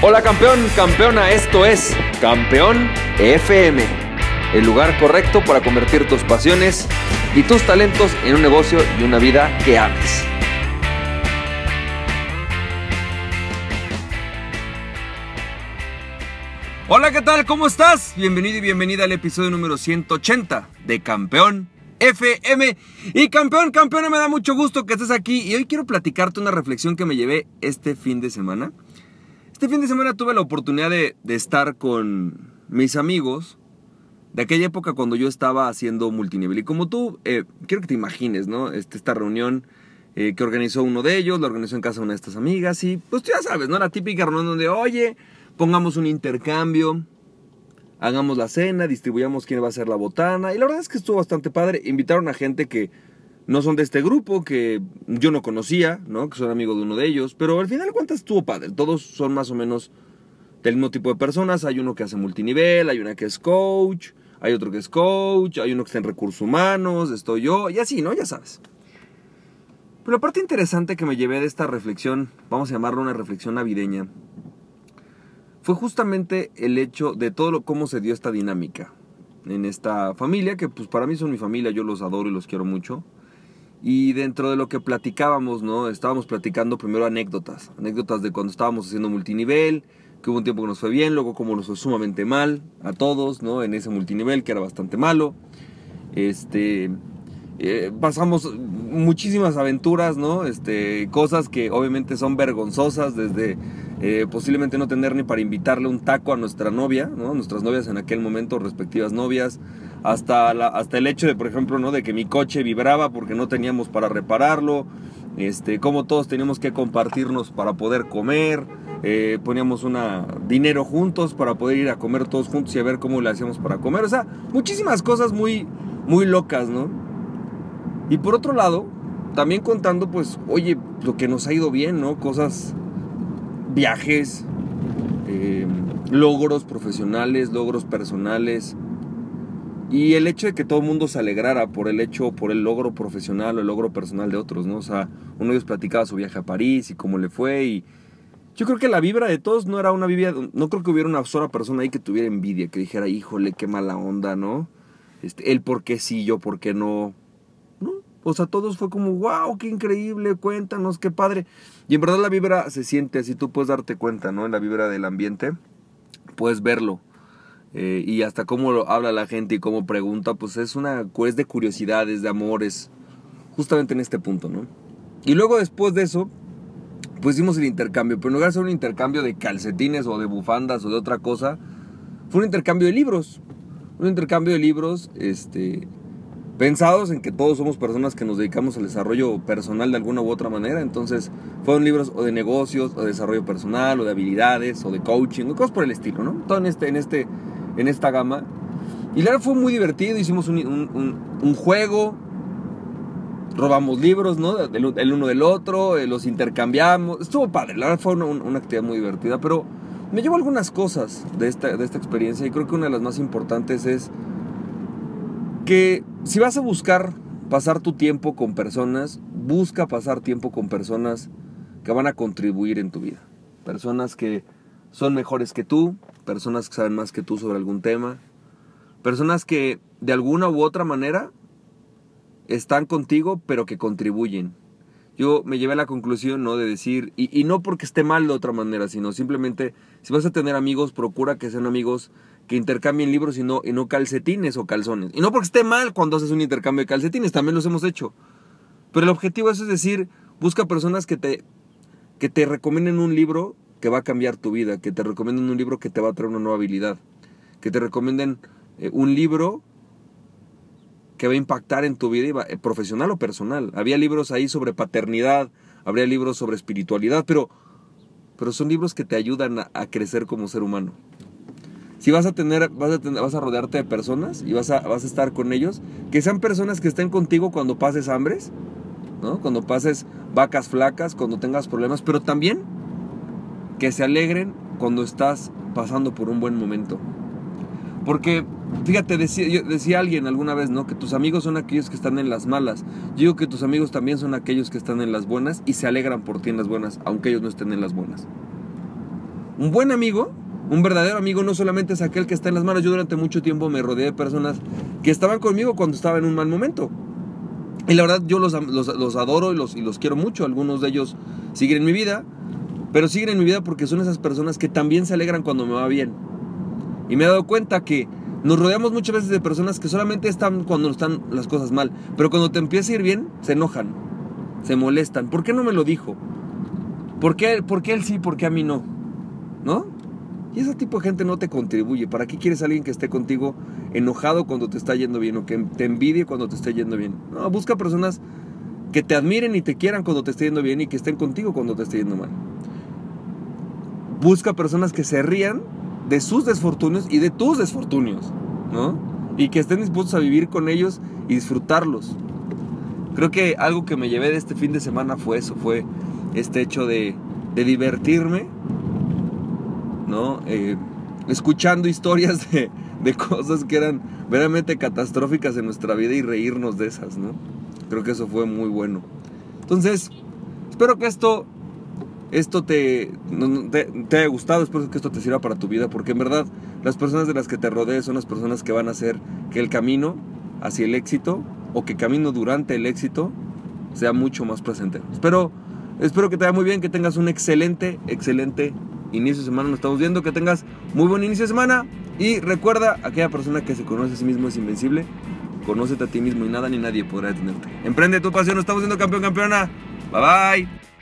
Hola campeón, campeona, esto es Campeón FM, el lugar correcto para convertir tus pasiones y tus talentos en un negocio y una vida que ames. Hola, ¿qué tal? ¿Cómo estás? Bienvenido y bienvenida al episodio número 180 de Campeón FM. Y campeón, campeona, me da mucho gusto que estés aquí y hoy quiero platicarte una reflexión que me llevé este fin de semana. Este fin de semana tuve la oportunidad de, estar con mis amigos de aquella época cuando yo estaba haciendo multinivel. Y como tú, eh, quiero que te imagines, ¿no? Este, esta reunión eh, que organizó uno de ellos, la organizó en casa de una de estas amigas. Y pues tú ya sabes, ¿no? La típica reunión donde, oye, pongamos un intercambio, hagamos la cena, distribuyamos quién va a ser la botana. Y la verdad es que estuvo bastante padre. Invitaron a gente que no son de este grupo, que yo no conocía, ¿no? Que son amigos de uno de ellos, pero al final cuentas estuvo padre. Todos son más o menos del mismo tipo de personas. Hay uno que hace multinivel, hay una que es coach, hay otro que es coach, hay uno que está en recursos humanos, estoy yo, y así, ¿no? Ya sabes. Pero la parte interesante que me llevé de esta reflexión, vamos a llamarlo una reflexión navideña, fue justamente el hecho de todo lo, cómo se dio esta dinámica en esta familia, que pues para mí son mi familia, yo los adoro y los quiero mucho. Y dentro de lo que platicábamos, ¿no? Estábamos platicando primero anécdotas, anécdotas de cuando estábamos haciendo multinivel, que hubo un tiempo que nos fue bien, luego como nos fue sumamente mal a todos, ¿no? En ese multinivel que era bastante malo. Este, eh, pasamos muchísimas aventuras, ¿no? Este, cosas que obviamente son vergonzosas, desde eh, posiblemente no tener ni para invitarle un taco a nuestra novia, ¿no? Nuestras novias en aquel momento, respectivas novias, hasta, hasta el hecho de, por ejemplo, ¿no? de que mi coche vibraba porque no teníamos para repararlo, este, como todos teníamos que compartirnos para poder comer, eh, poníamos una, dinero juntos para poder ir a comer todos juntos y a ver cómo le hacíamos para comer, o sea, muchísimas cosas muy, muy locas, ¿no? Y por otro lado, también contando, pues, oye, lo que nos ha ido bien, ¿no? Cosas, viajes, eh, logros profesionales, logros personales, y el hecho de que todo el mundo se alegrara por el hecho, por el logro profesional o el logro personal de otros, ¿no? O sea, uno de ellos platicaba su viaje a París y cómo le fue y yo creo que la vibra de todos no era una vibra, no creo que hubiera una sola persona ahí que tuviera envidia, que dijera, híjole, qué mala onda, ¿no? Este, él por qué sí, yo por qué no, ¿no? O sea, todos fue como, wow, qué increíble, cuéntanos, qué padre. Y en verdad la vibra se siente así, tú puedes darte cuenta, ¿no? En la vibra del ambiente, puedes verlo. Eh, y hasta cómo lo habla la gente y cómo pregunta, pues es una es de curiosidades, de amores, justamente en este punto, ¿no? Y luego después de eso, pues hicimos el intercambio, pero en lugar de ser un intercambio de calcetines o de bufandas o de otra cosa, fue un intercambio de libros, un intercambio de libros, este, pensados en que todos somos personas que nos dedicamos al desarrollo personal de alguna u otra manera. Entonces, fueron libros o de negocios, o de desarrollo personal, o de habilidades, o de coaching, o cosas por el estilo, ¿no? Todo en este, en este, en esta gama. Y la verdad fue muy divertido, hicimos un, juego, robamos libros, ¿no? El, uno del otro, eh, los intercambiamos. Estuvo padre, la verdad fue una, actividad muy divertida, pero me llevo algunas cosas de esta, de esta experiencia y creo que una de las más importantes es que si vas a buscar pasar tu tiempo con personas, busca pasar tiempo con personas que van a contribuir en tu vida. Personas que son mejores que tú, personas que saben más que tú sobre algún tema, personas que de alguna u otra manera están contigo pero que contribuyen. Yo me llevé a la conclusión ¿no? de decir, y, no porque esté mal de otra manera, sino simplemente si vas a tener amigos, procura que sean amigos que intercambien libros y no, y no calcetines o calzones. Y no porque esté mal cuando haces un intercambio de calcetines, también los hemos hecho. Pero el objetivo es decir, busca personas que te, que te recomienden un libro que va a cambiar tu vida, que te recomienden un libro que te va a traer una nueva habilidad, que te recomienden eh, un libro que va a impactar en tu vida eh, profesional o personal. Había libros ahí sobre paternidad, habría libros sobre espiritualidad, pero, pero son libros que te ayudan a, crecer como ser humano. Si vas a tener, vas a tener, vas a rodearte de personas y vas a, vas a estar con ellos, que sean personas que estén contigo cuando pases hambres, ¿no? Cuando pases vacas flacas, cuando tengas problemas, pero también que se alegren cuando estás pasando por un buen momento. Porque, fíjate, decía, decía alguien alguna vez, ¿no? Que tus amigos son aquellos que están en las malas. Yo digo que tus amigos también son aquellos que están en las buenas y se alegran por ti en las buenas, aunque ellos no estén en las buenas. Un buen amigo, un verdadero amigo, no solamente es aquel que está en las manos. Yo durante mucho tiempo me rodeé de personas que estaban conmigo cuando estaba en un mal momento. Y la verdad yo los, los, adoro y los, y los quiero mucho. Algunos de ellos siguen en mi vida, pero siguen en mi vida porque son esas personas que también se alegran cuando me va bien. Y me he dado cuenta que nos rodeamos muchas veces de personas que solamente están cuando están las cosas mal, pero cuando te empieza a ir bien, se enojan, se molestan. ¿Por qué no me lo dijo? ¿Por qué, por qué él sí, por qué a mí no? ¿No? Y ese tipo de gente no te contribuye. ¿Para qué quieres a alguien que esté contigo enojado cuando te está yendo bien o que te envidie cuando te esté yendo bien? No, busca personas que te admiren y te quieran cuando te esté yendo bien y que estén contigo cuando te esté yendo mal. Busca personas que se rían de sus desfortunios y de tus desfortunios, ¿no? Y que estén dispuestos a vivir con ellos y disfrutarlos. Creo que algo que me llevé de este fin de semana fue eso, fue este hecho de, de divertirme, ¿no? Eh, escuchando historias de, de cosas que eran verdaderamente catastróficas en nuestra vida y reírnos de esas, ¿no? Creo que eso fue muy bueno. Entonces, espero que esto esto te, te, haya gustado, espero que esto te sirva para tu vida, porque en verdad las personas de las que te rodees son las personas que van a hacer que el camino hacia el éxito o que camino durante el éxito sea mucho más placentero. Espero, espero que te vaya muy bien, que tengas un excelente, excelente inicio de semana. Nos estamos viendo, que tengas muy buen inicio de semana y recuerda, aquella persona que se conoce a sí mismo es invencible. Conócete a ti mismo y nada ni nadie podrá detenerte. Emprende tu pasión, nos estamos viendo campeón, campeona. Bye bye.